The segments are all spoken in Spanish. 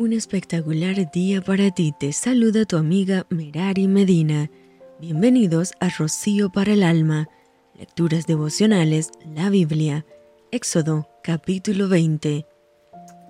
Un espectacular día para ti. Te saluda tu amiga Merari Medina. Bienvenidos a Rocío para el Alma. Lecturas devocionales, la Biblia. Éxodo, capítulo 20.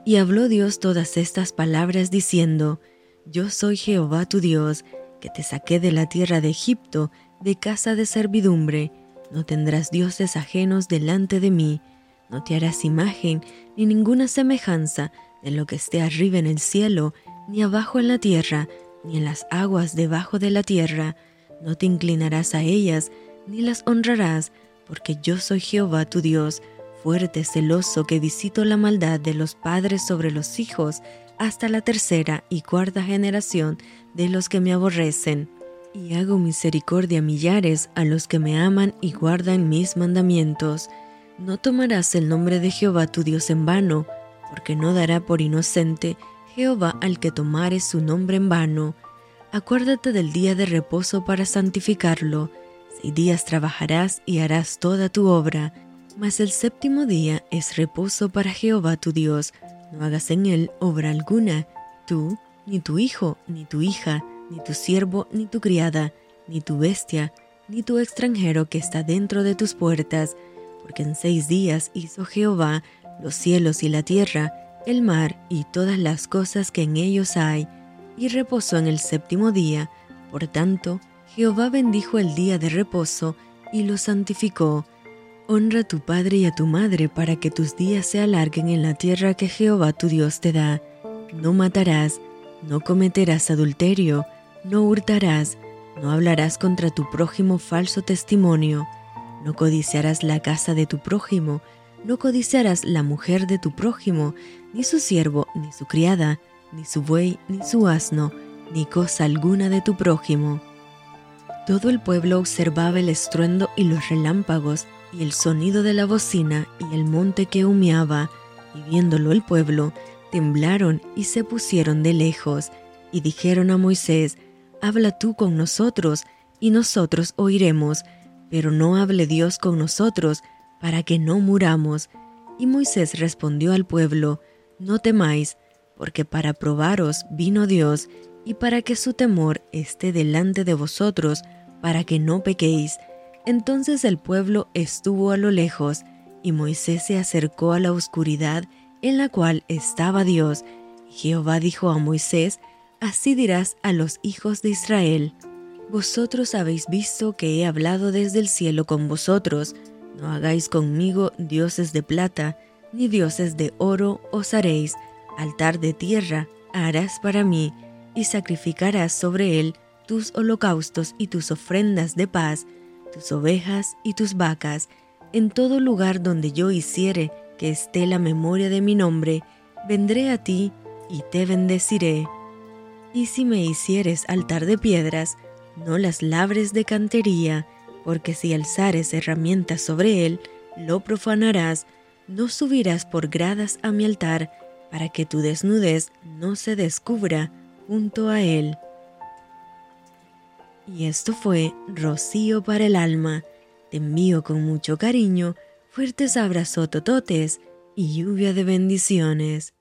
Y habló Dios todas estas palabras diciendo, Yo soy Jehová tu Dios, que te saqué de la tierra de Egipto, de casa de servidumbre. No tendrás dioses ajenos delante de mí. No te harás imagen ni ninguna semejanza de lo que esté arriba en el cielo, ni abajo en la tierra, ni en las aguas debajo de la tierra. No te inclinarás a ellas, ni las honrarás, porque yo soy Jehová tu Dios, fuerte, celoso, que visito la maldad de los padres sobre los hijos, hasta la tercera y cuarta generación de los que me aborrecen. Y hago misericordia a millares a los que me aman y guardan mis mandamientos. No tomarás el nombre de Jehová tu Dios en vano, porque no dará por inocente Jehová al que tomare su nombre en vano. Acuérdate del día de reposo para santificarlo. Seis días trabajarás y harás toda tu obra, mas el séptimo día es reposo para Jehová tu Dios. No hagas en él obra alguna, tú, ni tu hijo, ni tu hija, ni tu siervo, ni tu criada, ni tu bestia, ni tu extranjero que está dentro de tus puertas, porque en seis días hizo Jehová los cielos y la tierra, el mar y todas las cosas que en ellos hay, y reposó en el séptimo día. Por tanto, Jehová bendijo el día de reposo y lo santificó. Honra a tu padre y a tu madre para que tus días se alarguen en la tierra que Jehová tu Dios te da. No matarás, no cometerás adulterio, no hurtarás, no hablarás contra tu prójimo falso testimonio, no codiciarás la casa de tu prójimo, no codiciarás la mujer de tu prójimo, ni su siervo, ni su criada, ni su buey, ni su asno, ni cosa alguna de tu prójimo. Todo el pueblo observaba el estruendo y los relámpagos, y el sonido de la bocina y el monte que humeaba, y viéndolo el pueblo, temblaron y se pusieron de lejos, y dijeron a Moisés, Habla tú con nosotros, y nosotros oiremos, pero no hable Dios con nosotros, para que no muramos. Y Moisés respondió al pueblo, No temáis, porque para probaros vino Dios, y para que su temor esté delante de vosotros, para que no pequéis. Entonces el pueblo estuvo a lo lejos, y Moisés se acercó a la oscuridad en la cual estaba Dios. Jehová dijo a Moisés, Así dirás a los hijos de Israel, Vosotros habéis visto que he hablado desde el cielo con vosotros, no hagáis conmigo dioses de plata, ni dioses de oro os haréis, altar de tierra harás para mí, y sacrificarás sobre él tus holocaustos y tus ofrendas de paz, tus ovejas y tus vacas, en todo lugar donde yo hiciere que esté la memoria de mi nombre, vendré a ti y te bendeciré. Y si me hicieres altar de piedras, no las labres de cantería, porque si alzares herramientas sobre él, lo profanarás, no subirás por gradas a mi altar, para que tu desnudez no se descubra junto a él. Y esto fue Rocío para el alma. Te envío con mucho cariño, fuertes abrazos tototes y lluvia de bendiciones.